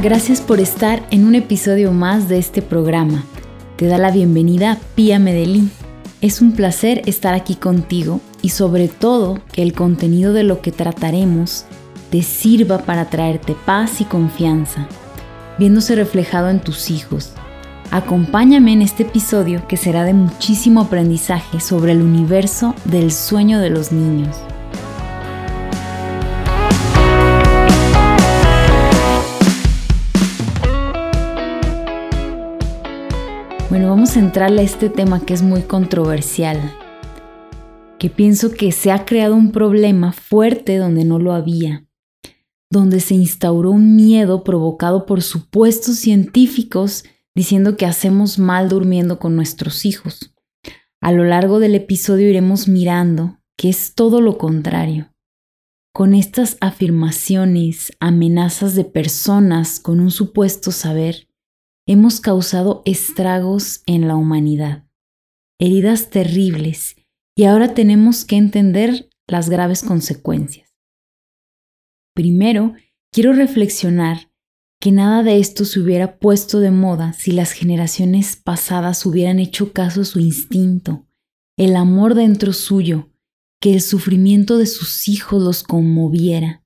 Gracias por estar en un episodio más de este programa. Te da la bienvenida Pía Medellín. Es un placer estar aquí contigo y sobre todo que el contenido de lo que trataremos te sirva para traerte paz y confianza, viéndose reflejado en tus hijos. Acompáñame en este episodio que será de muchísimo aprendizaje sobre el universo del sueño de los niños. Bueno, vamos a entrarle a este tema que es muy controversial, que pienso que se ha creado un problema fuerte donde no lo había, donde se instauró un miedo provocado por supuestos científicos diciendo que hacemos mal durmiendo con nuestros hijos. A lo largo del episodio iremos mirando que es todo lo contrario. Con estas afirmaciones, amenazas de personas con un supuesto saber, hemos causado estragos en la humanidad, heridas terribles, y ahora tenemos que entender las graves consecuencias. Primero, quiero reflexionar que nada de esto se hubiera puesto de moda si las generaciones pasadas hubieran hecho caso a su instinto, el amor dentro suyo, que el sufrimiento de sus hijos los conmoviera.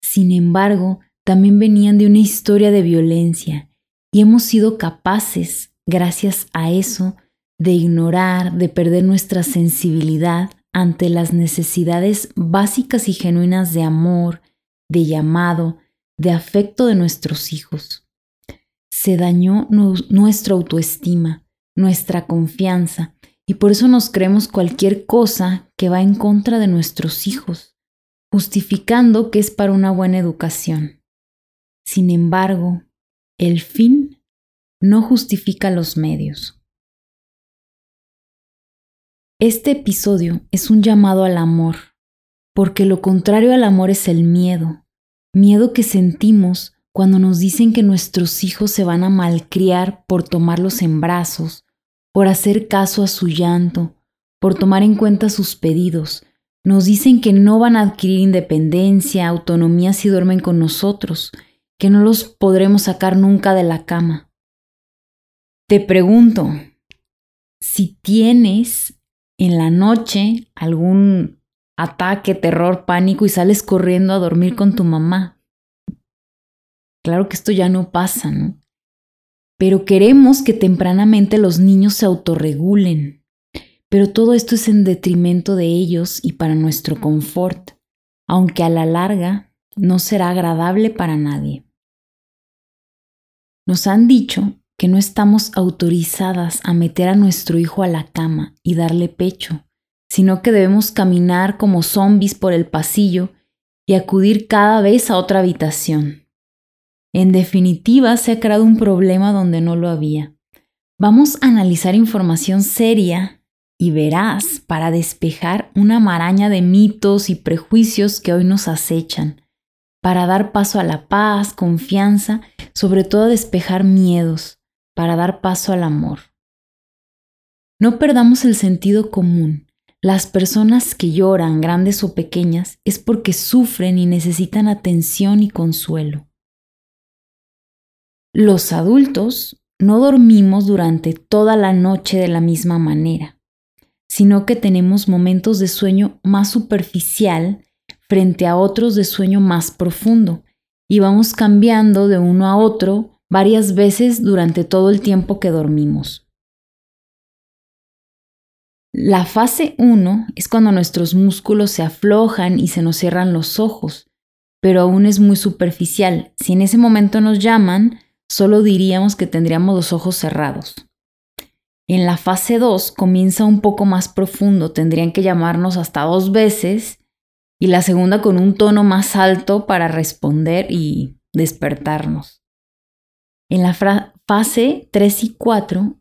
Sin embargo, también venían de una historia de violencia, y hemos sido capaces, gracias a eso, de ignorar, de perder nuestra sensibilidad ante las necesidades básicas y genuinas de amor, de llamado, de afecto de nuestros hijos. Se dañó nuestra autoestima, nuestra confianza, y por eso nos creemos cualquier cosa que va en contra de nuestros hijos, justificando que es para una buena educación. Sin embargo, el fin no justifica los medios. Este episodio es un llamado al amor, porque lo contrario al amor es el miedo, miedo que sentimos cuando nos dicen que nuestros hijos se van a malcriar por tomarlos en brazos, por hacer caso a su llanto, por tomar en cuenta sus pedidos. Nos dicen que no van a adquirir independencia, autonomía si duermen con nosotros, que no los podremos sacar nunca de la cama. Te pregunto, si tienes en la noche algún ataque, terror, pánico y sales corriendo a dormir con tu mamá. Claro que esto ya no pasa, ¿no? Pero queremos que tempranamente los niños se autorregulen. Pero todo esto es en detrimento de ellos y para nuestro confort, aunque a la larga no será agradable para nadie. Nos han dicho que no estamos autorizadas a meter a nuestro hijo a la cama y darle pecho, sino que debemos caminar como zombies por el pasillo y acudir cada vez a otra habitación. En definitiva, se ha creado un problema donde no lo había. Vamos a analizar información seria y veraz para despejar una maraña de mitos y prejuicios que hoy nos acechan para dar paso a la paz, confianza, sobre todo despejar miedos, para dar paso al amor. No perdamos el sentido común. Las personas que lloran, grandes o pequeñas, es porque sufren y necesitan atención y consuelo. Los adultos no dormimos durante toda la noche de la misma manera, sino que tenemos momentos de sueño más superficial frente a otros de sueño más profundo y vamos cambiando de uno a otro varias veces durante todo el tiempo que dormimos. La fase 1 es cuando nuestros músculos se aflojan y se nos cierran los ojos, pero aún es muy superficial. Si en ese momento nos llaman, solo diríamos que tendríamos los ojos cerrados. En la fase 2 comienza un poco más profundo, tendrían que llamarnos hasta dos veces y la segunda con un tono más alto para responder y despertarnos. En la fase 3 y 4,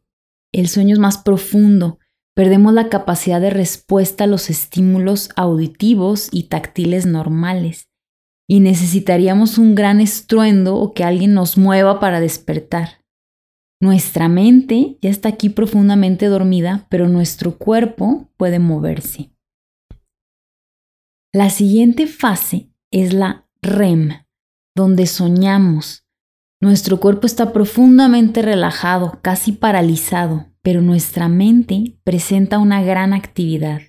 el sueño es más profundo, perdemos la capacidad de respuesta a los estímulos auditivos y táctiles normales y necesitaríamos un gran estruendo o que alguien nos mueva para despertar. Nuestra mente ya está aquí profundamente dormida, pero nuestro cuerpo puede moverse. La siguiente fase es la REM, donde soñamos, Nuestro cuerpo está profundamente relajado, casi paralizado, pero nuestra mente presenta una gran actividad.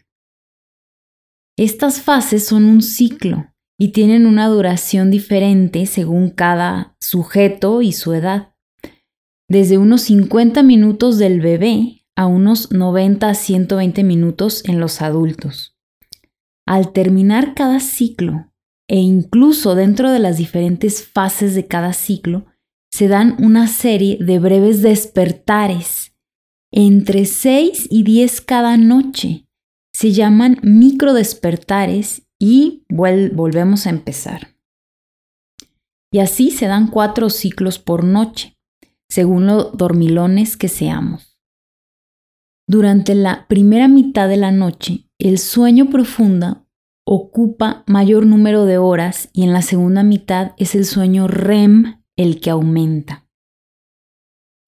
Estas fases son un ciclo y tienen una duración diferente según cada sujeto y su edad. Desde unos 50 minutos del bebé a unos 90 a 120 minutos en los adultos. Al terminar cada ciclo, e incluso dentro de las diferentes fases de cada ciclo, se dan una serie de breves despertares, entre 6 y 10 cada noche. Se llaman microdespertares y volvemos a empezar. Y así se dan cuatro ciclos por noche, según los dormilones que seamos. Durante la primera mitad de la noche, el sueño profundo ocupa mayor número de horas y en la segunda mitad es el sueño REM el que aumenta.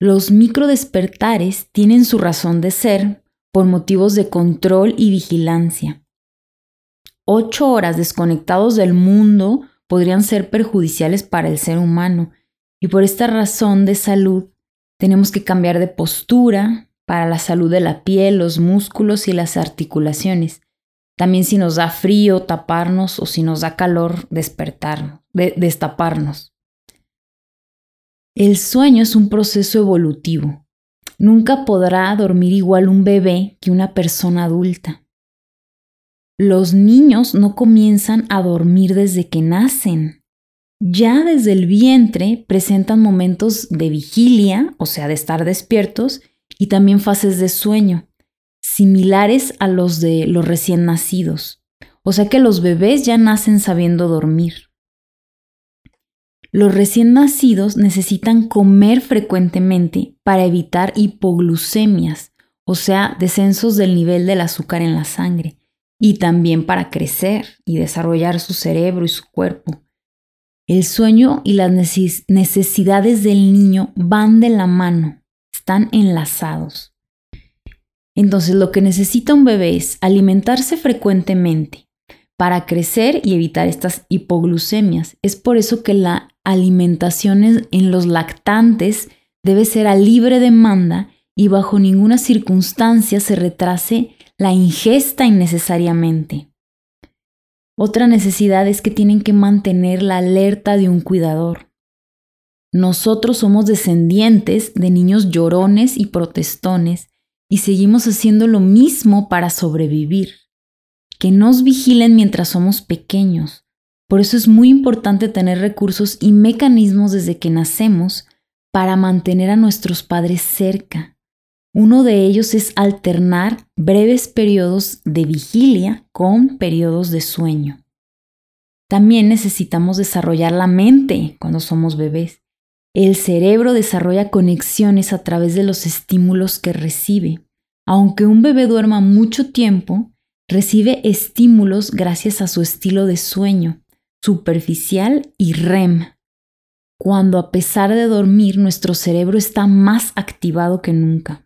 Los microdespertares tienen su razón de ser por motivos de control y vigilancia. Ocho horas desconectados del mundo podrían ser perjudiciales para el ser humano y por esta razón de salud tenemos que cambiar de postura para la salud de la piel, los músculos y las articulaciones. También si nos da frío, taparnos o si nos da calor, despertarnos, destaparnos. El sueño es un proceso evolutivo. Nunca podrá dormir igual un bebé que una persona adulta. Los niños no comienzan a dormir desde que nacen. Ya desde el vientre presentan momentos de vigilia, o sea, de estar despiertos, y también fases de sueño, similares a los de los recién nacidos. O sea que los bebés ya nacen sabiendo dormir. Los recién nacidos necesitan comer frecuentemente para evitar hipoglucemias, o sea, descensos del nivel del azúcar en la sangre, y también para crecer y desarrollar su cerebro y su cuerpo. El sueño y las necesidades del niño van de la mano, están enlazados. Entonces lo que necesita un bebé es alimentarse frecuentemente para crecer y evitar estas hipoglucemias. Es por eso que la alimentación en los lactantes debe ser a libre demanda y bajo ninguna circunstancia se retrase la ingesta innecesariamente. Otra necesidad es que tienen que mantener la alerta de un cuidador. Nosotros somos descendientes de niños llorones y protestones y seguimos haciendo lo mismo para sobrevivir. Que nos vigilen mientras somos pequeños, por eso es muy importante tener recursos y mecanismos desde que nacemos para mantener a nuestros padres cerca. Uno de ellos es alternar breves periodos de vigilia con periodos de sueño. También necesitamos desarrollar la mente cuando somos bebés. El cerebro desarrolla conexiones a través de los estímulos que recibe. Aunque un bebé duerma mucho tiempo, recibe estímulos gracias a su estilo de sueño superficial y REM, cuando a pesar de dormir nuestro cerebro está más activado que nunca.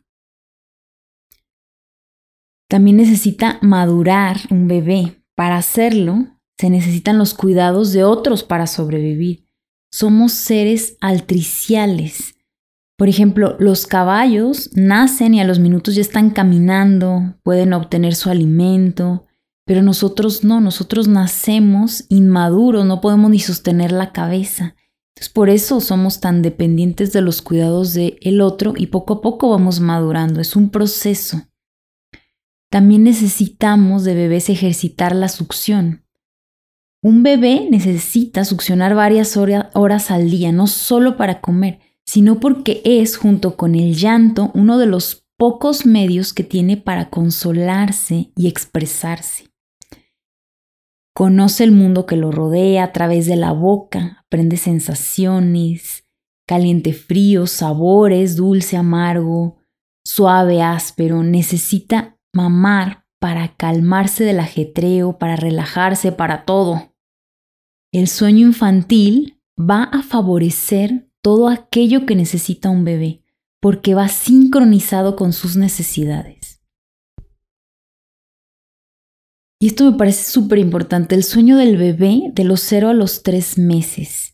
También necesita madurar un bebé. Para hacerlo, se necesitan los cuidados de otros para sobrevivir. Somos seres altriciales. Por ejemplo, los caballos nacen y a los minutos ya están caminando, pueden obtener su alimento, pero nosotros no, nosotros nacemos inmaduros, no podemos ni sostener la cabeza. Por eso somos tan dependientes de los cuidados del el otro y poco a poco vamos madurando, es un proceso. También necesitamos de bebés ejercitar la succión. Un bebé necesita succionar varias horas al día, no solo para comer, sino porque es, junto con el llanto, uno de los pocos medios que tiene para consolarse y expresarse. Conoce el mundo que lo rodea a través de la boca, aprende sensaciones, caliente frío, sabores, dulce, amargo, suave, áspero. Necesita mamar para calmarse del ajetreo, para relajarse, para todo. El sueño infantil va a favorecer todo aquello que necesita un bebé, porque va sincronizado con sus necesidades. Y esto me parece súper importante, el sueño del bebé de los 0 a los 3 meses.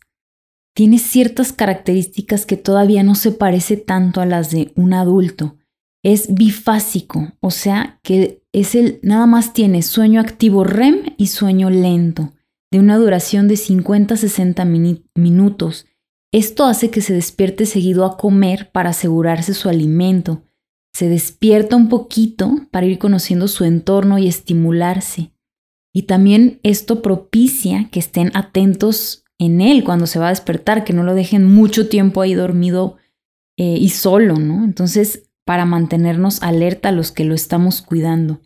tiene ciertas características que todavía no se parece tanto a las de un adulto. Es bifásico, o sea que es el nada más tiene sueño activo REM y sueño lento, de una duración de 50 a 60 minutos. Esto hace que se despierte seguido a comer para asegurarse su alimento. Se despierta un poquito para ir conociendo su entorno y estimularse. Y también esto propicia que estén atentos en él cuando se va a despertar, que no lo dejen mucho tiempo ahí dormido eh, y solo, ¿no? Entonces, para mantenernos alerta a los que lo estamos cuidando.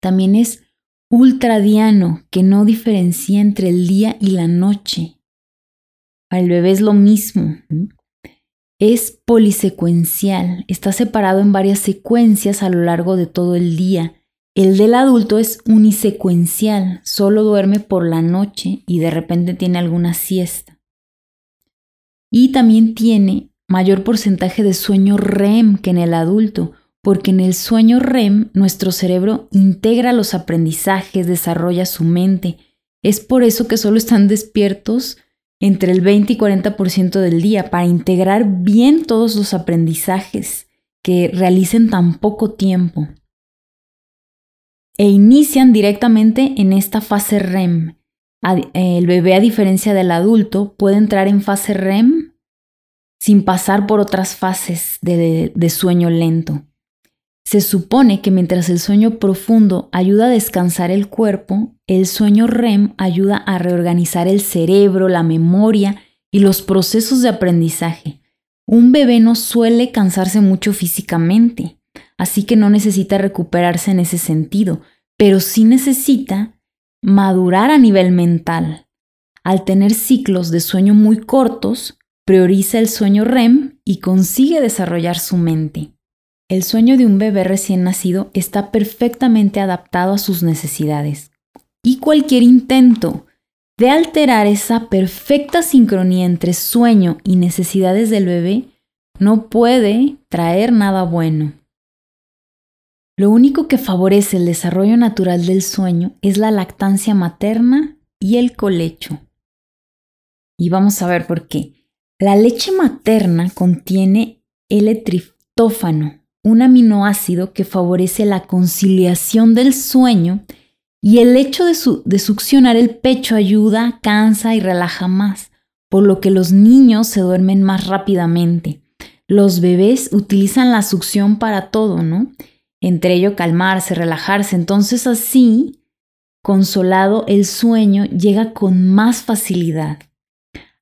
También es ultradiano, que no diferencia entre el día y la noche. Al bebé es lo mismo. Es polisecuencial, está separado en varias secuencias a lo largo de todo el día el del adulto es unisecuencial, solo duerme por la noche y de repente tiene alguna siesta. Y también tiene mayor porcentaje de sueño REM que en el adulto, porque en el sueño REM nuestro cerebro integra los aprendizajes, desarrolla su mente. Es por eso que solo están despiertos entre el 20 y 40% del día para integrar bien todos los aprendizajes que realicen tan poco tiempo e inician directamente en esta fase REM. El bebé, a diferencia del adulto, puede entrar en fase REM sin pasar por otras fases de, sueño lento. Se supone que mientras el sueño profundo ayuda a descansar el cuerpo, el sueño REM ayuda a reorganizar el cerebro, la memoria y los procesos de aprendizaje. Un bebé no suele cansarse mucho físicamente así que no necesita recuperarse en ese sentido, pero sí necesita madurar a nivel mental. Al tener ciclos de sueño muy cortos, prioriza el sueño REM y consigue desarrollar su mente. El sueño de un bebé recién nacido está perfectamente adaptado a sus necesidades. Y cualquier intento de alterar esa perfecta sincronía entre sueño y necesidades del bebé no puede traer nada bueno. Lo único que favorece el desarrollo natural del sueño es la lactancia materna y el colecho. Y vamos a ver por qué. La leche materna contiene L-triptófano, un aminoácido que favorece la conciliación del sueño y el hecho de, de, succionar el pecho ayuda, cansa y relaja más, por lo que los niños se duermen más rápidamente. Los bebés utilizan la succión para todo, ¿no? entre ello calmarse, relajarse. Entonces así, consolado, el sueño llega con más facilidad.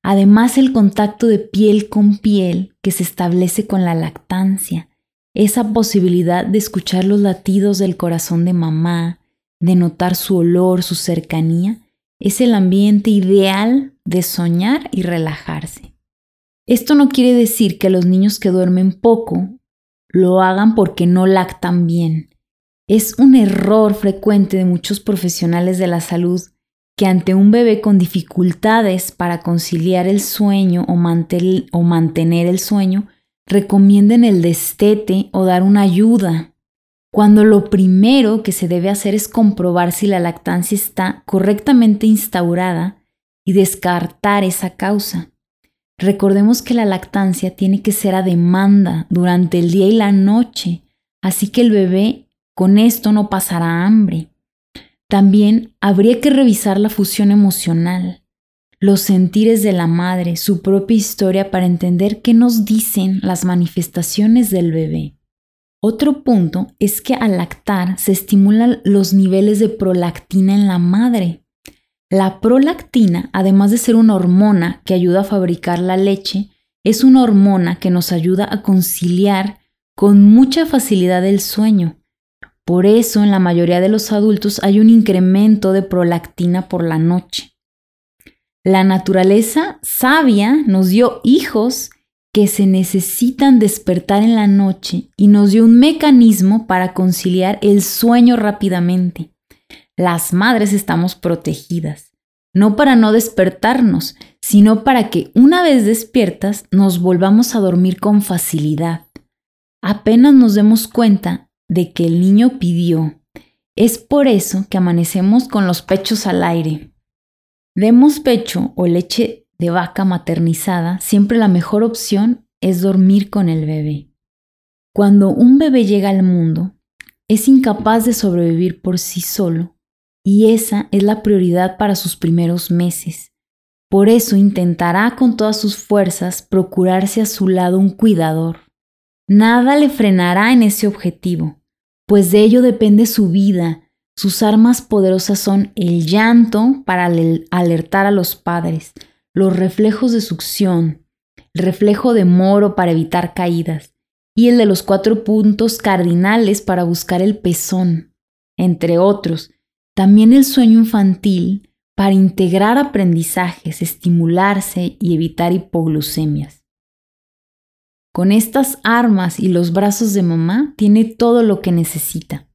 Además, el contacto de piel con piel que se establece con la lactancia, esa posibilidad de escuchar los latidos del corazón de mamá, de notar su olor, su cercanía, es el ambiente ideal de soñar y relajarse. Esto no quiere decir que los niños que duermen poco lo hagan porque no lactan bien. Es un error frecuente de muchos profesionales de la salud que ante un bebé con dificultades para conciliar el sueño o, mantener el sueño, recomienden el destete o dar una ayuda, cuando lo primero que se debe hacer es comprobar si la lactancia está correctamente instaurada y descartar esa causa. Recordemos que la lactancia tiene que ser a demanda durante el día y la noche, así que el bebé con esto no pasará hambre. También habría que revisar la fusión emocional, los sentires de la madre, su propia historia para entender qué nos dicen las manifestaciones del bebé. Otro punto es que al lactar se estimulan los niveles de prolactina en la madre, la prolactina, además de ser una hormona que ayuda a fabricar la leche, es una hormona que nos ayuda a conciliar con mucha facilidad el sueño. Por eso en la mayoría de los adultos hay un incremento de prolactina por la noche. La naturaleza sabia nos dio hijos que se necesitan despertar en la noche y nos dio un mecanismo para conciliar el sueño rápidamente las madres estamos protegidas, no para no despertarnos, sino para que una vez despiertas nos volvamos a dormir con facilidad. Apenas nos demos cuenta de que el niño pidió. Es por eso que amanecemos con los pechos al aire. Demos pecho o leche de vaca maternizada, siempre la mejor opción es dormir con el bebé. Cuando un bebé llega al mundo, es incapaz de sobrevivir por sí solo y esa es la prioridad para sus primeros meses. Por eso intentará con todas sus fuerzas procurarse a su lado un cuidador. Nada le frenará en ese objetivo, pues de ello depende su vida. Sus armas poderosas son el llanto para alertar a los padres, los reflejos de succión, el reflejo de moro para evitar caídas y el de los cuatro puntos cardinales para buscar el pezón, entre otros. También el sueño infantil para integrar aprendizajes, estimularse y evitar hipoglucemias. Con estas armas y los brazos de mamá tiene todo lo que necesita.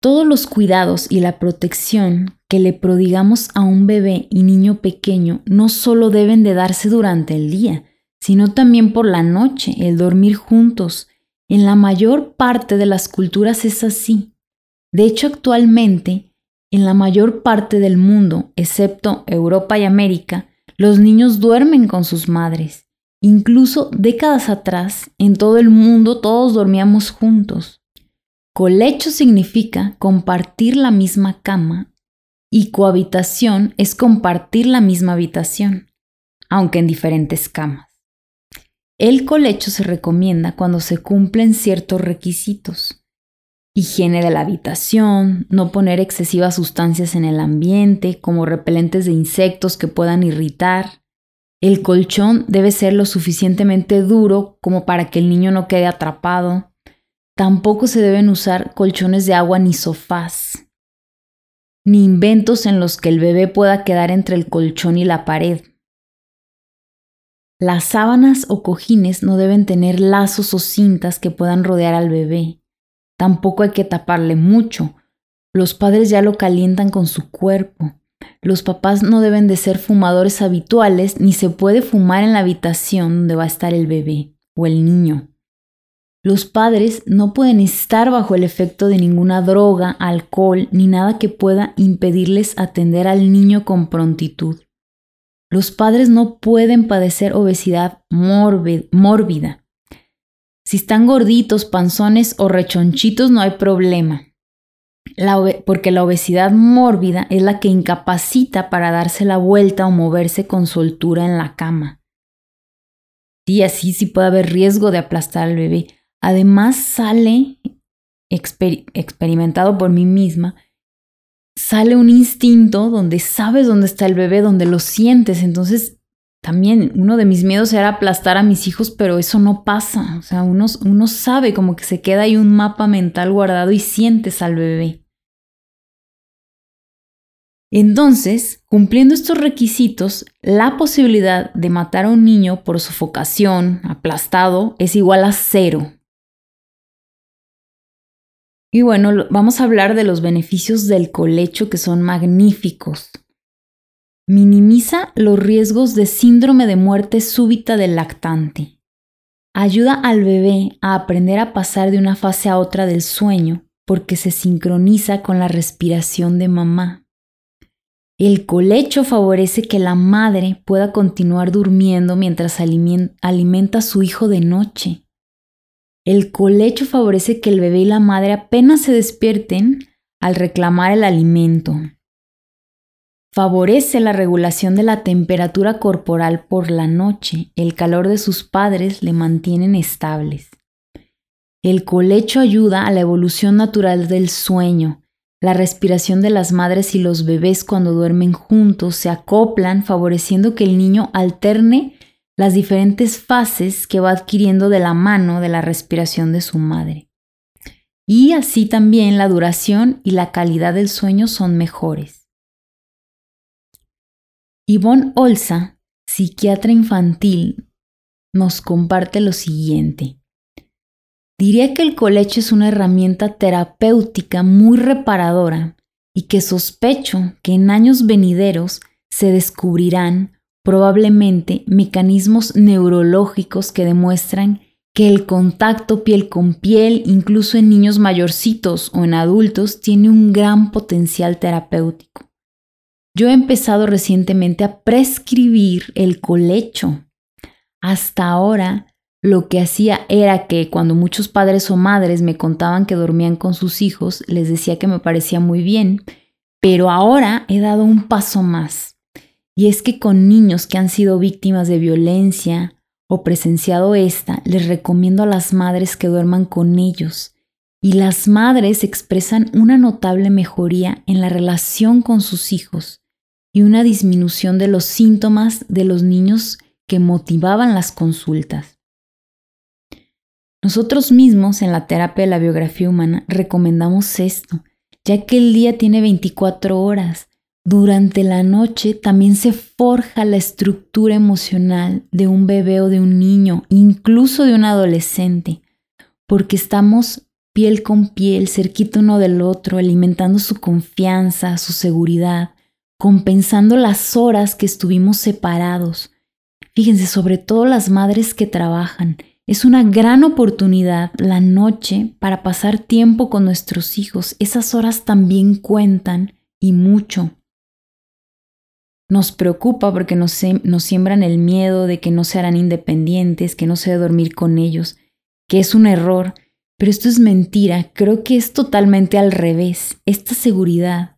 Todos los cuidados y la protección que le prodigamos a un bebé y niño pequeño no solo deben de darse durante el día, sino también por la noche, el dormir juntos. En la mayor parte de las culturas es así. De hecho, actualmente, en la mayor parte del mundo, excepto Europa y América, los niños duermen con sus madres. Incluso décadas atrás, en todo el mundo todos dormíamos juntos. Colecho significa compartir la misma cama y cohabitación es compartir la misma habitación, aunque en diferentes camas. El colecho se recomienda cuando se cumplen ciertos requisitos. Higiene de la habitación, no poner excesivas sustancias en el ambiente, como repelentes de insectos que puedan irritar. El colchón debe ser lo suficientemente duro como para que el niño no quede atrapado. Tampoco se deben usar colchones de agua ni sofás, ni inventos en los que el bebé pueda quedar entre el colchón y la pared. Las sábanas o cojines no deben tener lazos o cintas que puedan rodear al bebé. Tampoco hay que taparle mucho. Los padres ya lo calientan con su cuerpo. Los papás no deben de ser fumadores habituales ni se puede fumar en la habitación donde va a estar el bebé o el niño. Los padres no pueden estar bajo el efecto de ninguna droga, alcohol ni nada que pueda impedirles atender al niño con prontitud. Los padres no pueden padecer obesidad mórbida. Si están gorditos, panzones o rechonchitos no hay problema, porque la obesidad mórbida es la que incapacita para darse la vuelta o moverse con soltura en la cama. Y así sí puede haber riesgo de aplastar al bebé. Además sale, experimentado por mí misma, sale un instinto donde sabes dónde está el bebé, donde lo sientes. Entonces, también uno de mis miedos era aplastar a mis hijos, pero eso no pasa. O sea, uno, sabe como que se queda ahí un mapa mental guardado y sientes al bebé. Entonces, cumpliendo estos requisitos, la posibilidad de matar a un niño por sofocación, aplastado, es igual a cero. Y bueno, vamos a hablar de los beneficios del colecho que son magníficos. Minimiza los riesgos de síndrome de muerte súbita del lactante. Ayuda al bebé a aprender a pasar de una fase a otra del sueño porque se sincroniza con la respiración de mamá. El colecho favorece que la madre pueda continuar durmiendo mientras alimenta a su hijo de noche. El colecho favorece que el bebé y la madre apenas se despierten al reclamar el alimento. Favorece la regulación de la temperatura corporal por la noche. El calor de sus padres le mantienen estables. El colecho ayuda a la evolución natural del sueño. La respiración de las madres y los bebés cuando duermen juntos se acoplan favoreciendo que el niño alterne las diferentes fases que va adquiriendo de la mano de la respiración de su madre. Y así también la duración y la calidad del sueño son mejores. Yvonne Olsa, psiquiatra infantil, nos comparte lo siguiente. Diría que el colecho es una herramienta terapéutica muy reparadora y que sospecho que en años venideros se descubrirán probablemente mecanismos neurológicos que demuestran que el contacto piel con piel, incluso en niños mayorcitos o en adultos, tiene un gran potencial terapéutico. Yo he empezado recientemente a prescribir el colecho. Hasta ahora lo que hacía era que cuando muchos padres o madres me contaban que dormían con sus hijos, les decía que me parecía muy bien, pero ahora he dado un paso más. Y es que con niños que han sido víctimas de violencia o presenciado esta, les recomiendo a las madres que duerman con ellos. Y las madres expresan una notable mejoría en la relación con sus hijos y una disminución de los síntomas de los niños que motivaban las consultas. Nosotros mismos en la terapia de la biografía humana recomendamos esto, ya que el día tiene 24 horas. Durante la noche también se forja la estructura emocional de un bebé o de un niño, incluso de un adolescente, porque estamos piel con piel, cerquita uno del otro, alimentando su confianza, su seguridad, compensando las horas que estuvimos separados. Fíjense, sobre todo las madres que trabajan, es una gran oportunidad la noche para pasar tiempo con nuestros hijos. Esas horas también cuentan y mucho. Nos preocupa porque nos, nos, siembran el miedo de que no se harán independientes, que no se debe dormir con ellos, que es un error. Pero esto es mentira. Creo que es totalmente al revés. Esta seguridad,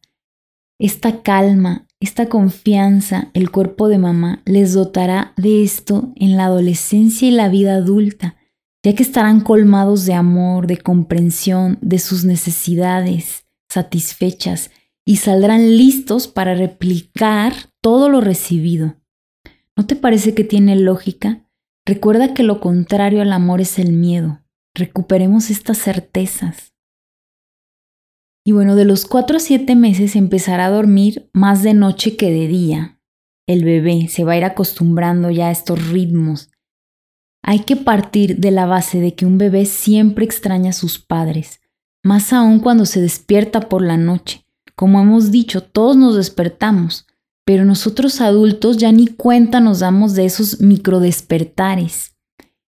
esta calma, esta confianza, el cuerpo de mamá les dotará de esto en la adolescencia y la vida adulta, ya que estarán colmados de amor, de comprensión, de sus necesidades satisfechas y saldrán listos para replicar todo lo recibido. ¿No te parece que tiene lógica? Recuerda que lo contrario al amor es el miedo. Recuperemos estas certezas. Y bueno, de los 4 a 7 meses empezará a dormir más de noche que de día. El bebé se va a ir acostumbrando ya a estos ritmos. Hay que partir de la base de que un bebé siempre extraña a sus padres, más aún cuando se despierta por la noche. Como hemos dicho, todos nos despertamos, pero nosotros adultos ya ni cuenta nos damos de esos microdespertares.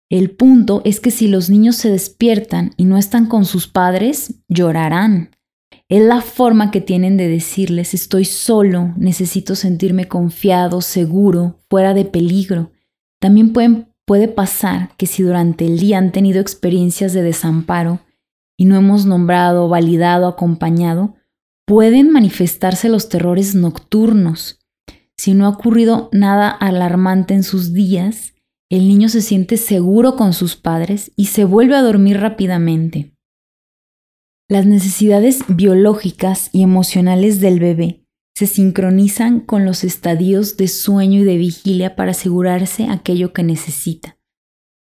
El punto es que si los niños se despiertan y no están con sus padres, llorarán. Es la forma que tienen de decirles estoy solo, necesito sentirme confiado, seguro, fuera de peligro. También puede pasar que si durante el día han tenido experiencias de desamparo y no hemos nombrado, validado, acompañado, pueden manifestarse los terrores nocturnos. Si no ha ocurrido nada alarmante en sus días, el niño se siente seguro con sus padres y se vuelve a dormir rápidamente. Las necesidades biológicas y emocionales del bebé se sincronizan con los estadios de sueño y de vigilia para asegurarse aquello que necesita.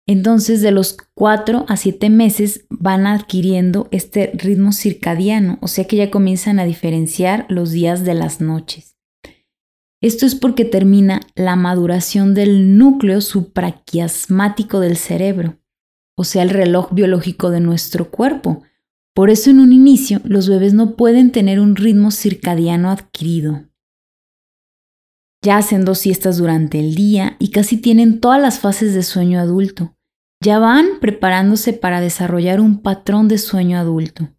Entonces, de los 4 a 7 meses van adquiriendo este ritmo circadiano, o sea que ya comienzan a diferenciar los días de las noches. Esto es porque termina la maduración del núcleo supraquiasmático del cerebro, o sea, el reloj biológico de nuestro cuerpo, por eso en un inicio los bebés no pueden tener un ritmo circadiano adquirido. Ya hacen dos siestas durante el día y casi tienen todas las fases de sueño adulto. Ya van preparándose para desarrollar un patrón de sueño adulto.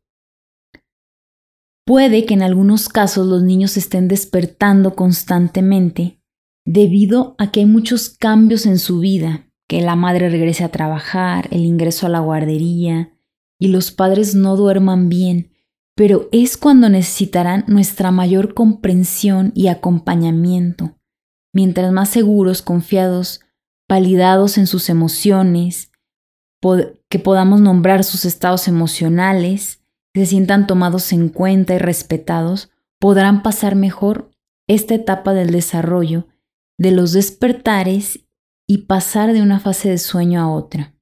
Puede que en algunos casos los niños estén despertando constantemente debido a que hay muchos cambios en su vida, que la madre regrese a trabajar, el ingreso a la guardería, y los padres no duerman bien, pero es cuando necesitarán nuestra mayor comprensión y acompañamiento. Mientras más seguros, confiados, validados en sus emociones, que podamos nombrar sus estados emocionales, se sientan tomados en cuenta y respetados, podrán pasar mejor esta etapa del desarrollo, de los despertares y pasar de una fase de sueño a otra.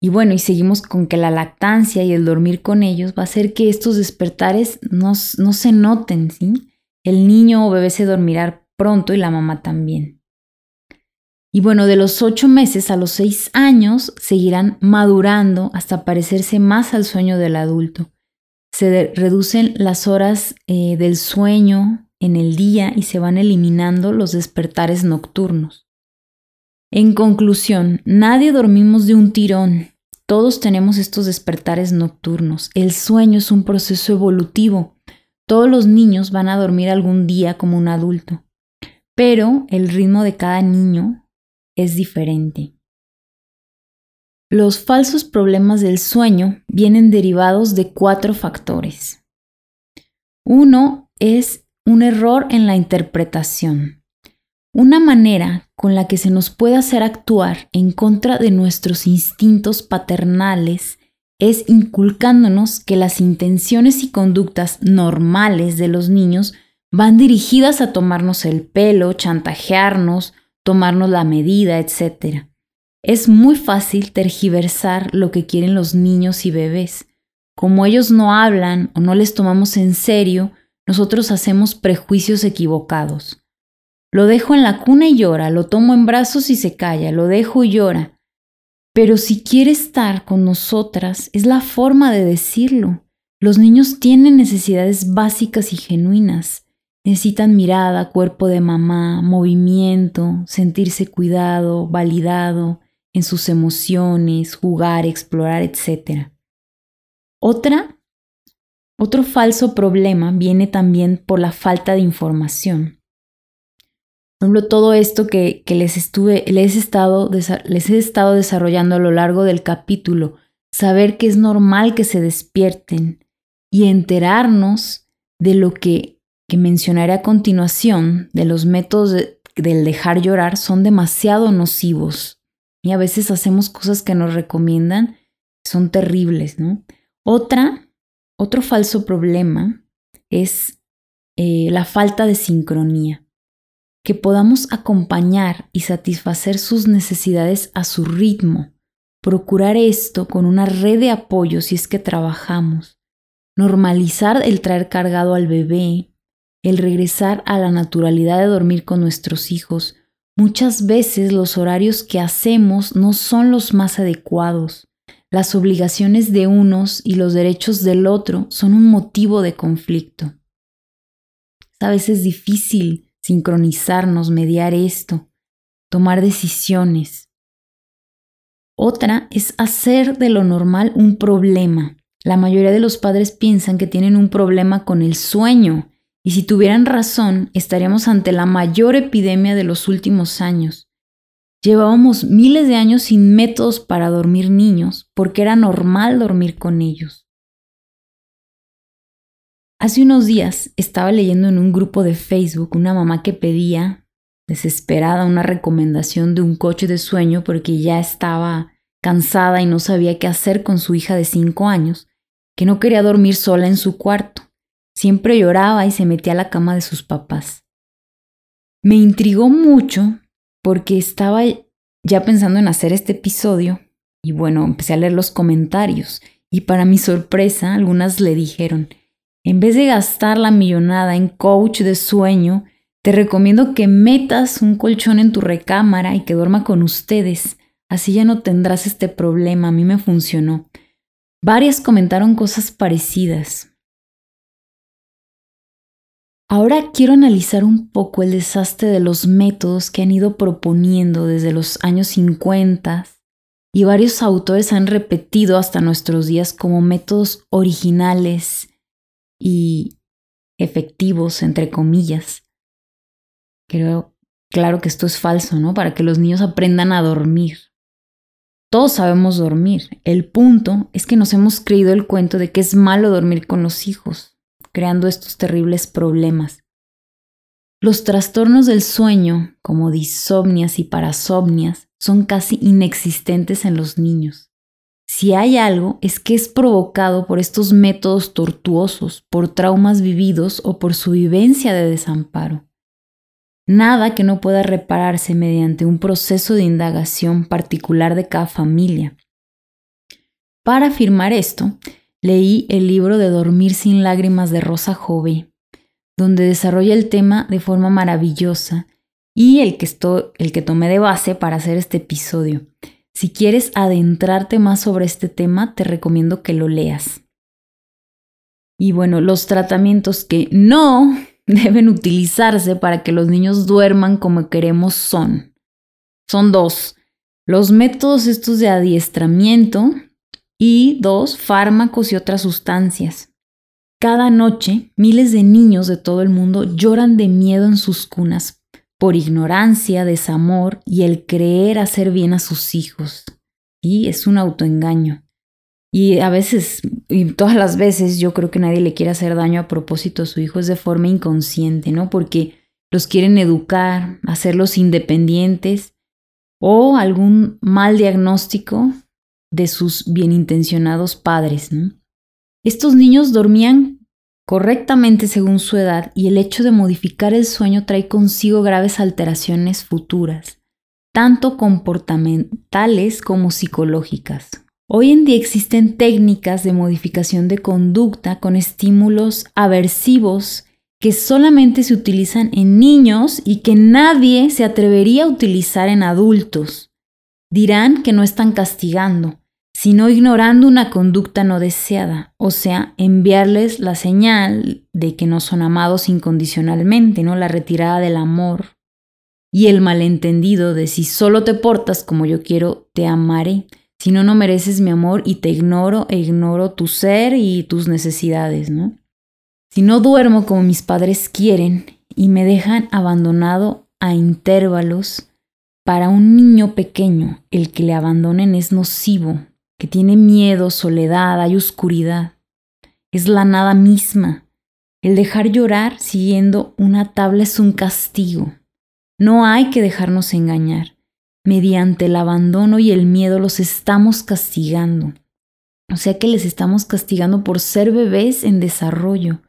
Y bueno, y seguimos con que la lactancia y el dormir con ellos va a hacer que estos despertares no, no se noten, ¿sí? El niño o bebé se dormirá pronto y la mamá también. Y bueno, de los ocho meses a los seis años seguirán madurando hasta parecerse más al sueño del adulto. Se reducen las horas eh, del sueño en el día y se van eliminando los despertares nocturnos. En conclusión, nadie dormimos de un tirón. Todos tenemos estos despertares nocturnos. El sueño es un proceso evolutivo. Todos los niños van a dormir algún día como un adulto, pero el ritmo de cada niño es diferente. Los falsos problemas del sueño vienen derivados de cuatro factores. Uno es un error en la interpretación, una manera con la que se nos puede hacer actuar en contra de nuestros instintos paternales es inculcándonos que las intenciones y conductas normales de los niños van dirigidas a tomarnos el pelo, chantajearnos, tomarnos la medida, etc. Es muy fácil tergiversar lo que quieren los niños y bebés. Como ellos no hablan o no les tomamos en serio, nosotros hacemos prejuicios equivocados. Lo dejo en la cuna y llora, lo tomo en brazos y se calla, lo dejo y llora. Pero si quiere estar con nosotras, es la forma de decirlo. Los niños tienen necesidades básicas y genuinas. Necesitan mirada, cuerpo de mamá, movimiento, sentirse cuidado, validado, en sus emociones, jugar, explorar, etc. Otra, otro falso problema viene también por la falta de información. Por ejemplo, todo esto que, les, estuve, les, he estado, les he estado desarrollando a lo largo del capítulo, saber que es normal que se despierten y enterarnos de lo que, que mencionaré a continuación, de los métodos del dejar llorar, son demasiado nocivos y a veces hacemos cosas que nos recomiendan, son terribles, ¿no? Otra, otro falso problema es eh, la falta de sincronía, que podamos acompañar y satisfacer sus necesidades a su ritmo, procurar esto con una red de apoyo si es que trabajamos, normalizar el traer cargado al bebé, el regresar a la naturalidad de dormir con nuestros hijos, Muchas veces los horarios que hacemos no son los más adecuados. Las obligaciones de unos y los derechos del otro son un motivo de conflicto. A veces es difícil sincronizarnos, mediar esto, tomar decisiones. Otra es hacer de lo normal un problema. La mayoría de los padres piensan que tienen un problema con el sueño y si tuvieran razón, estaríamos ante la mayor epidemia de los últimos años. Llevábamos miles de años sin métodos para dormir niños, porque era normal dormir con ellos. Hace unos días estaba leyendo en un grupo de Facebook una mamá que pedía, desesperada, una recomendación de un coche de sueño porque ya estaba cansada y no sabía qué hacer con su hija de 5 años, que no quería dormir sola en su cuarto. Siempre lloraba y se metía a la cama de sus papás. Me intrigó mucho porque estaba ya pensando en hacer este episodio y bueno, empecé a leer los comentarios y para mi sorpresa algunas le dijeron, en vez de gastar la millonada en coach de sueño, te recomiendo que metas un colchón en tu recámara y que duerma con ustedes. Así ya no tendrás este problema. A mí me funcionó. Varias comentaron cosas parecidas. Ahora quiero analizar un poco el desastre de los métodos que han ido proponiendo desde los años 50 y varios autores han repetido hasta nuestros días como métodos originales y efectivos, entre comillas. Creo, claro que esto es falso, ¿no? Para que los niños aprendan a dormir. Todos sabemos dormir. El punto es que nos hemos creído el cuento de que es malo dormir con los hijos creando estos terribles problemas. Los trastornos del sueño, como disomnias y parasomnias, son casi inexistentes en los niños. Si hay algo, es que es provocado por estos métodos tortuosos, por traumas vividos o por su vivencia de desamparo. Nada que no pueda repararse mediante un proceso de indagación particular de cada familia. Para afirmar esto, leí el libro de Dormir sin lágrimas de Rosa Jove, donde desarrolla el tema de forma maravillosa y el que, el que tomé de base para hacer este episodio. Si quieres adentrarte más sobre este tema, te recomiendo que lo leas. Y bueno, los tratamientos que no deben utilizarse para que los niños duerman como queremos son. Son dos. Los métodos estos de adiestramiento, y dos, fármacos y otras sustancias. Cada noche, miles de niños de todo el mundo lloran de miedo en sus cunas por ignorancia, desamor y el creer hacer bien a sus hijos. Y es un autoengaño. Y a veces, y todas las veces, yo creo que nadie le quiere hacer daño a propósito a su hijo, es de forma inconsciente, ¿no? Porque los quieren educar, hacerlos independientes o algún mal diagnóstico de sus bienintencionados padres, ¿no? Estos niños dormían correctamente según su edad y el hecho de modificar el sueño trae consigo graves alteraciones futuras, tanto comportamentales como psicológicas. Hoy en día existen técnicas de modificación de conducta con estímulos aversivos que solamente se utilizan en niños y que nadie se atrevería a utilizar en adultos. Dirán que no están castigando, sino ignorando una conducta no deseada, o sea, enviarles la señal de que no son amados incondicionalmente, ¿no? La retirada del amor y el malentendido de si solo te portas como yo quiero, te amaré. Si no, no mereces mi amor y te ignoro e ignoro tu ser y tus necesidades, ¿no? Si no duermo como mis padres quieren y me dejan abandonado a intervalos, para un niño pequeño el que le abandonen es nocivo, que tiene miedo, soledad, hay oscuridad. Es la nada misma. El dejar llorar siguiendo una tabla es un castigo. No hay que dejarnos engañar mediante el abandono y el miedo los estamos castigando. O sea que les estamos castigando por ser bebés en desarrollo,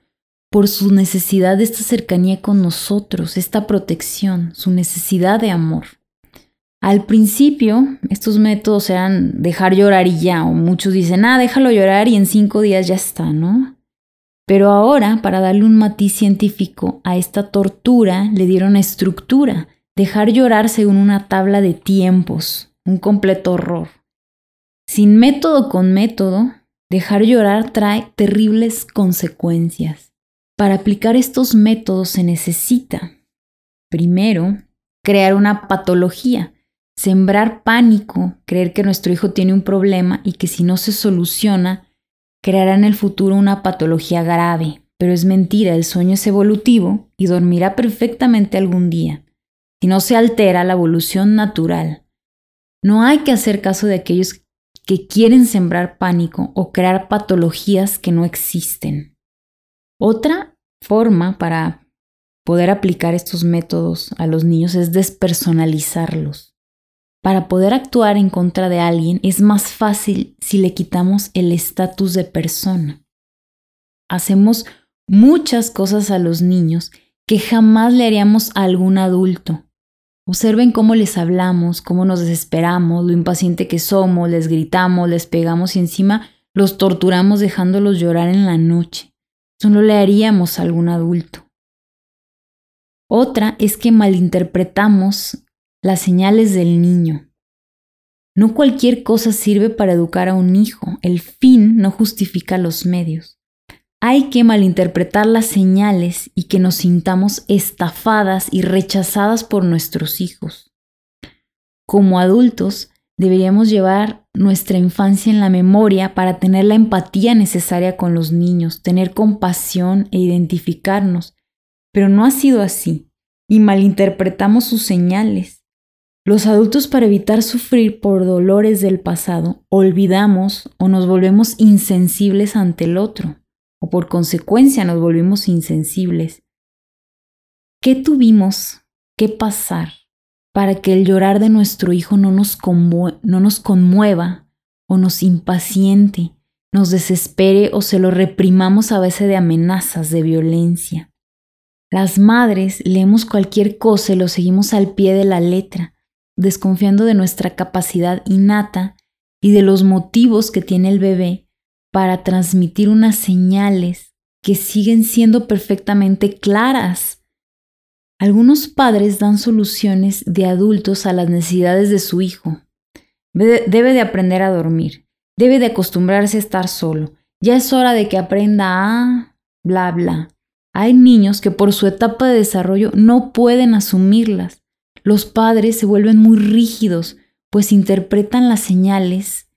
por su necesidad de esta cercanía con nosotros, esta protección, su necesidad de amor. Al principio, estos métodos eran dejar llorar y ya, o muchos dicen, ah, déjalo llorar y en cinco días ya está, ¿no? Pero ahora, para darle un matiz científico a esta tortura, le dieron estructura, dejar llorar según una tabla de tiempos, un completo horror. Sin método con método, dejar llorar trae terribles consecuencias. Para aplicar estos métodos se necesita, primero, crear una patología, sembrar pánico, creer que nuestro hijo tiene un problema y que si no se soluciona, creará en el futuro una patología grave. Pero es mentira, el sueño es evolutivo y dormirá perfectamente algún día si no se altera la evolución natural. No hay que hacer caso de aquellos que quieren sembrar pánico o crear patologías que no existen. Otra forma para poder aplicar estos métodos a los niños es despersonalizarlos. Para poder actuar en contra de alguien es más fácil si le quitamos el estatus de persona. Hacemos muchas cosas a los niños que jamás le haríamos a algún adulto Observen cómo les hablamos, cómo nos desesperamos, lo impaciente que somos, les gritamos, les pegamos y encima los torturamos dejándolos llorar en la noche. Eso no le haríamos a algún adulto. Otra es que malinterpretamos las señales del niño. No cualquier cosa sirve para educar a un hijo, el fin no justifica los medios. Hay que malinterpretar las señales y que nos sintamos estafadas y rechazadas por nuestros hijos. Como adultos, deberíamos llevar nuestra infancia en la memoria para tener la empatía necesaria con los niños, tener compasión e identificarnos. Pero no ha sido así, y malinterpretamos sus señales. Los adultos para evitar sufrir por dolores del pasado, olvidamos o nos volvemos insensibles ante el otro o por consecuencia nos volvimos insensibles. ¿Qué tuvimos que pasar para que el llorar de nuestro hijo no nos, no nos conmueva o nos impaciente, nos desespere o se lo reprimamos a veces de amenazas, de violencia? Las madres leemos cualquier cosa y lo seguimos al pie de la letra, desconfiando de nuestra capacidad innata y de los motivos que tiene el bebé para transmitir unas señales que siguen siendo perfectamente claras. Algunos padres dan soluciones de adultos a las necesidades de su hijo. Debe de aprender a dormir, debe de acostumbrarse a estar solo. Ya es hora de que aprenda a... bla bla. Hay niños que por su etapa de desarrollo no pueden asumirlas. Los padres se vuelven muy rígidos, pues interpretan las señales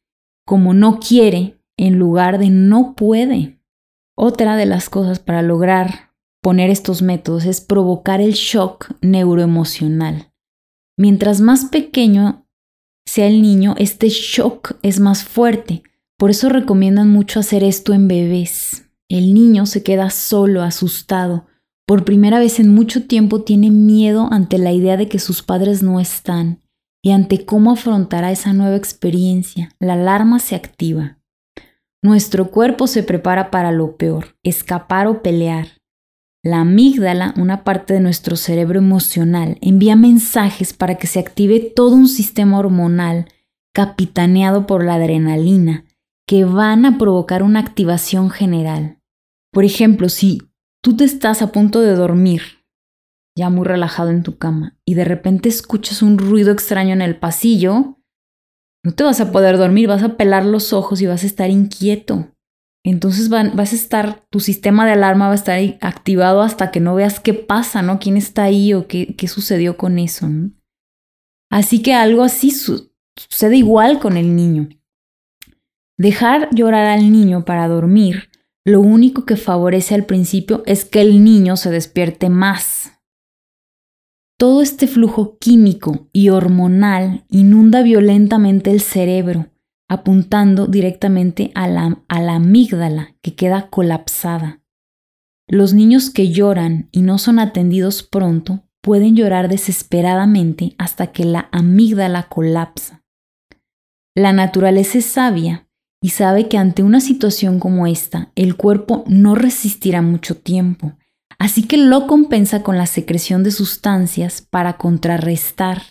como no quiere en lugar de no puede. Otra de las cosas para lograr poner estos métodos es provocar el shock neuroemocional. Mientras más pequeño sea el niño, este shock es más fuerte. Por eso recomiendan mucho hacer esto en bebés. El niño se queda solo, asustado. Por primera vez en mucho tiempo tiene miedo ante la idea de que sus padres no están y ante cómo afrontará esa nueva experiencia. La alarma se activa. Nuestro cuerpo se prepara para lo peor, escapar o pelear. La amígdala, una parte de nuestro cerebro emocional, envía mensajes para que se active todo un sistema hormonal capitaneado por la adrenalina, que van a provocar una activación general. Por ejemplo, si tú te estás a punto de dormir, ya muy relajado en tu cama, y de repente escuchas un ruido extraño en el pasillo, no te vas a poder dormir, vas a pelar los ojos y vas a estar inquieto. Entonces vas a estar, tu sistema de alarma va a estar activado hasta que no veas qué pasa, ¿no? ¿Quién está ahí o qué, qué sucedió con eso? Así que algo así sucede igual con el niño. Dejar llorar al niño para dormir, lo único que favorece al principio es que el niño se despierte más. Todo este flujo químico y hormonal inunda violentamente el cerebro apuntando directamente a la, amígdala que queda colapsada. Los niños que lloran y no son atendidos pronto pueden llorar desesperadamente hasta que la amígdala colapsa. La naturaleza es sabia y sabe que ante una situación como esta, el cuerpo no resistirá mucho tiempo, así que lo compensa con la secreción de sustancias para contrarrestar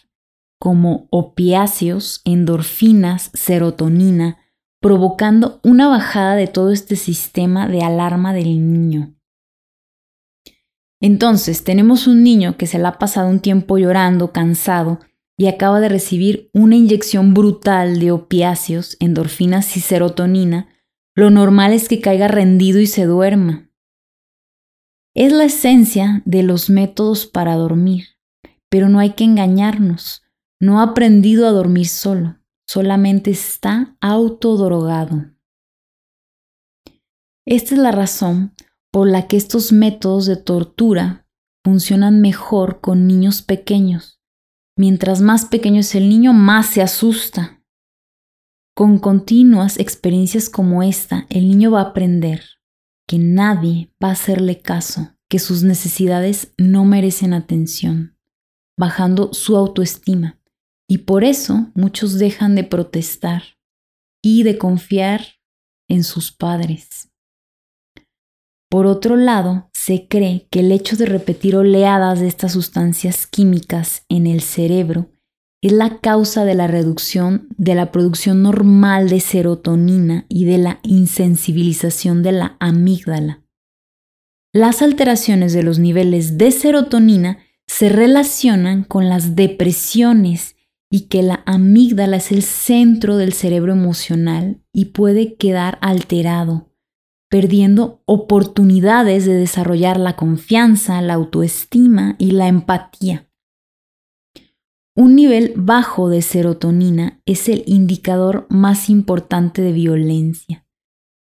como opiáceos, endorfinas, serotonina, provocando una bajada de todo este sistema de alarma del niño. Entonces, tenemos un niño que se le ha pasado un tiempo llorando, cansado, y acaba de recibir una inyección brutal de opiáceos, endorfinas y serotonina, lo normal es que caiga rendido y se duerma. Es la esencia de los métodos para dormir, pero no hay que engañarnos. No ha aprendido a dormir solo, solamente está autodrogado. Esta es la razón por la que estos métodos de tortura funcionan mejor con niños pequeños. Mientras más pequeño es el niño, más se asusta. Con continuas experiencias como esta, el niño va a aprender que nadie va a hacerle caso, que sus necesidades no merecen atención, bajando su autoestima y por eso muchos dejan de protestar y de confiar en sus padres. Por otro lado, se cree que el hecho de repetir oleadas de estas sustancias químicas en el cerebro es la causa de la reducción de la producción normal de serotonina y de la insensibilización de la amígdala. Las alteraciones de los niveles de serotonina se relacionan con las depresiones y que la amígdala es el centro del cerebro emocional y puede quedar alterado, perdiendo oportunidades de desarrollar la confianza, la autoestima y la empatía. Un nivel bajo de serotonina es el indicador más importante de violencia,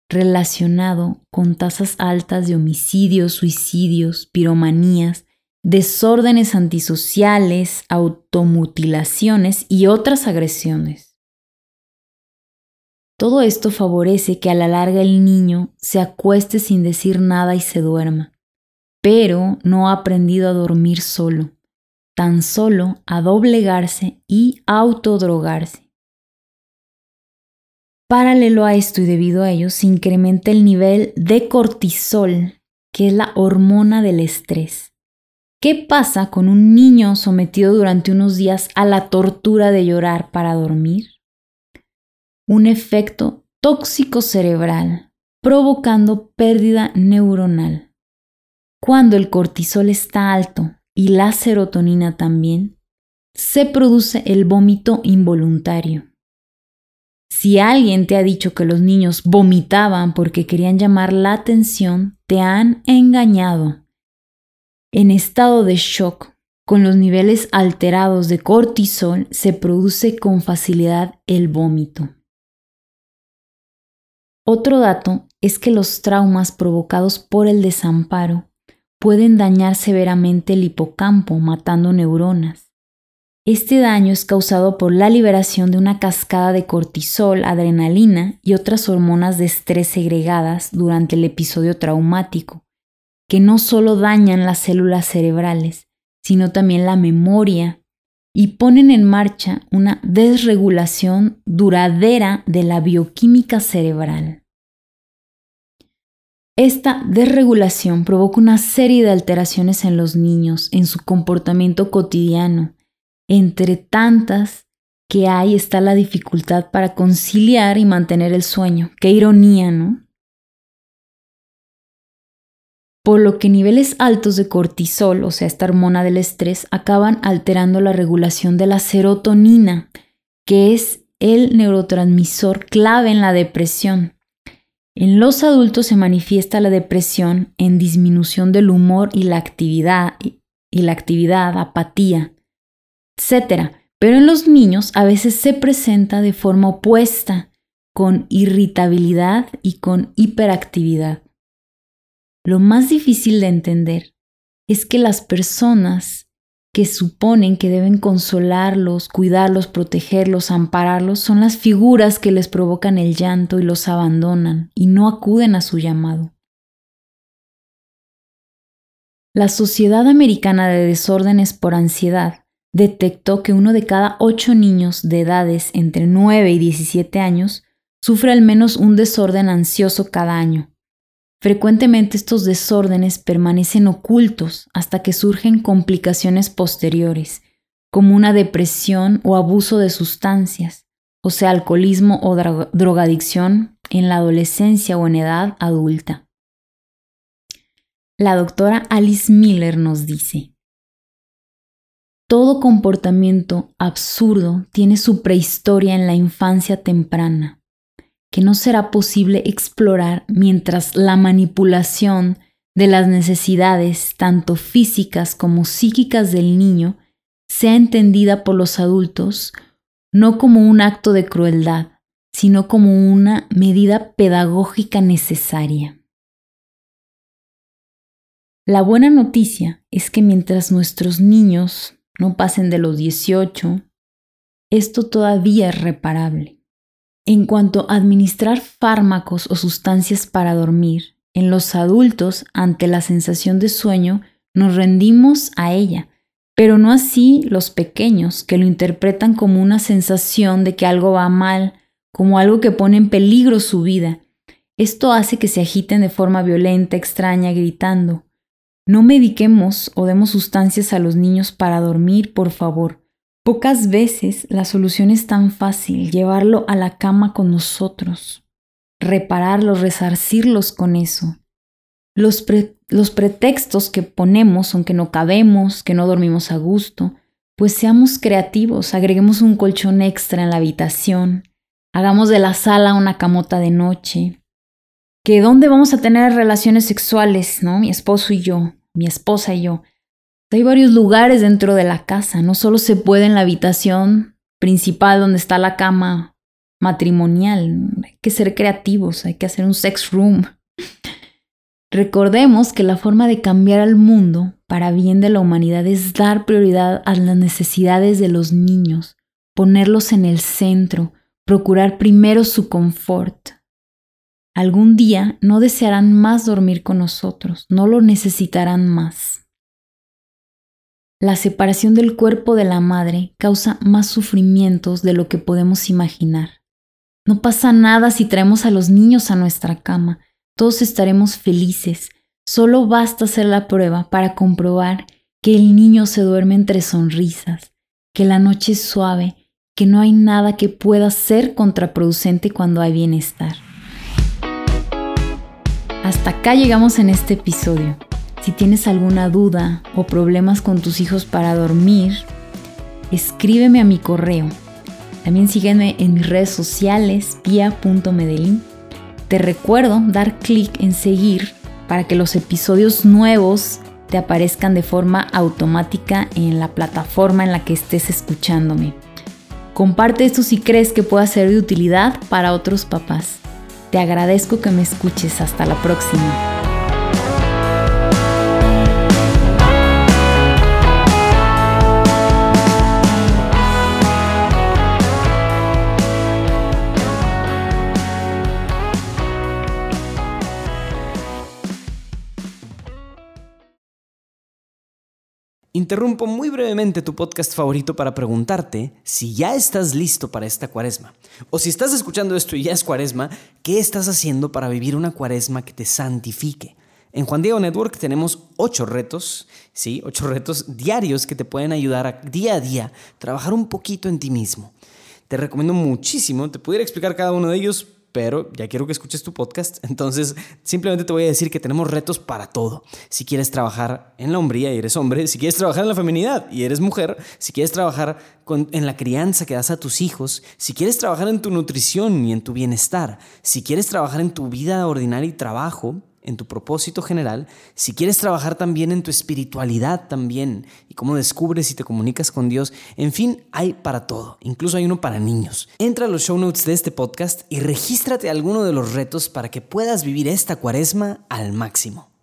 relacionado con tasas altas de homicidios, suicidios, piromanías, desórdenes antisociales, automutilaciones y otras agresiones. Todo esto favorece que a la larga el niño se acueste sin decir nada y se duerma, pero no ha aprendido a dormir solo, tan solo a doblegarse y autodrogarse. Paralelo a esto y debido a ello, se incrementa el nivel de cortisol, que es la hormona del estrés ¿Qué pasa con un niño sometido durante unos días a la tortura de llorar para dormir? Un efecto tóxico cerebral, provocando pérdida neuronal. Cuando el cortisol está alto y la serotonina también, se produce el vómito involuntario. Si alguien te ha dicho que los niños vomitaban porque querían llamar la atención, te han engañado. En estado de shock, con los niveles alterados de cortisol, se produce con facilidad el vómito. Otro dato es que los traumas provocados por el desamparo pueden dañar severamente el hipocampo, matando neuronas. Este daño es causado por la liberación de una cascada de cortisol, adrenalina y otras hormonas de estrés segregadas durante el episodio traumático, que no solo dañan las células cerebrales, sino también la memoria y ponen en marcha una desregulación duradera de la bioquímica cerebral. Esta desregulación provoca una serie de alteraciones en los niños, en su comportamiento cotidiano. Entre tantas que hay está la dificultad para conciliar y mantener el sueño. Qué ironía, ¿no? Por lo que niveles altos de cortisol, o sea, esta hormona del estrés, acaban alterando la regulación de la serotonina, que es el neurotransmisor clave en la depresión. En los adultos se manifiesta la depresión en disminución del humor y la actividad, y la actividad, apatía, etc. Pero en los niños a veces se presenta de forma opuesta, con irritabilidad y con hiperactividad. Lo más difícil de entender es que las personas que suponen que deben consolarlos, cuidarlos, protegerlos, ampararlos, son las figuras que les provocan el llanto y los abandonan y no acuden a su llamado. La Sociedad Americana de Desórdenes por Ansiedad detectó que uno de cada ocho niños de edades entre 9 y 17 años sufre al menos un desorden ansioso cada año, Frecuentemente estos desórdenes permanecen ocultos hasta que surgen complicaciones posteriores, como una depresión o abuso de sustancias, o sea, alcoholismo o drogadicción en la adolescencia o en edad adulta. La doctora Alice Miller nos dice, todo comportamiento absurdo tiene su prehistoria en la infancia temprana que no será posible explorar mientras la manipulación de las necesidades, tanto físicas como psíquicas del niño, sea entendida por los adultos no como un acto de crueldad, sino como una medida pedagógica necesaria. La buena noticia es que mientras nuestros niños no pasen de los 18, esto todavía es reparable. En cuanto a administrar fármacos o sustancias para dormir, en los adultos, ante la sensación de sueño, nos rendimos a ella, pero no así los pequeños, que lo interpretan como una sensación de que algo va mal, como algo que pone en peligro su vida. Esto hace que se agiten de forma violenta, extraña, gritando. No mediquemos o demos sustancias a los niños para dormir, por favor. Pocas veces la solución es tan fácil, llevarlo a la cama con nosotros, repararlos, resarcirlos con eso. Los, los pretextos que ponemos, aunque no cabemos, que no dormimos a gusto, pues seamos creativos, agreguemos un colchón extra en la habitación, hagamos de la sala una camota de noche, que dónde vamos a tener relaciones sexuales, ¿no? Mi esposo y yo, mi esposa y yo. Hay varios lugares dentro de la casa, no solo se puede en la habitación principal donde está la cama matrimonial, hay que ser creativos, hay que hacer un sex room. Recordemos que la forma de cambiar al mundo para bien de la humanidad es dar prioridad a las necesidades de los niños, ponerlos en el centro, procurar primero su confort. Algún día no desearán más dormir con nosotros, no lo necesitarán más. La separación del cuerpo de la madre causa más sufrimientos de lo que podemos imaginar. No pasa nada si traemos a los niños a nuestra cama, todos estaremos felices. Solo basta hacer la prueba para comprobar que el niño se duerme entre sonrisas, que la noche es suave, que no hay nada que pueda ser contraproducente cuando hay bienestar. Hasta acá llegamos en este episodio. Si tienes alguna duda o problemas con tus hijos para dormir, escríbeme a mi correo. También sígueme en mis redes sociales, pia.medelín. Te recuerdo dar clic en seguir para que los episodios nuevos te aparezcan de forma automática en la plataforma en la que estés escuchándome. Comparte esto si crees que pueda ser de utilidad para otros papás. Te agradezco que me escuches. Hasta la próxima. Interrumpo muy brevemente tu podcast favorito para preguntarte si ya estás listo para esta cuaresma. O si estás escuchando esto y ya es cuaresma, ¿qué estás haciendo para vivir una cuaresma que te santifique? En Juan Diego Network tenemos ocho retos, sí, ocho retos diarios que te pueden ayudar a día a día trabajar un poquito en ti mismo. Te recomiendo muchísimo, te pudiera explicar cada uno de ellos, pero ya quiero que escuches tu podcast, entonces simplemente te voy a decir que tenemos retos para todo. Si quieres trabajar en la hombría y eres hombre, si quieres trabajar en la feminidad y eres mujer, si quieres trabajar en la crianza que das a tus hijos, si quieres trabajar en tu nutrición y en tu bienestar, si quieres trabajar en tu vida ordinaria y trabajo, en tu propósito general, si quieres trabajar también en tu espiritualidad también y cómo descubres y te comunicas con Dios, en fin, hay para todo, incluso hay uno para niños. Entra a los show notes de este podcast y regístrate a alguno de los retos para que puedas vivir esta cuaresma al máximo.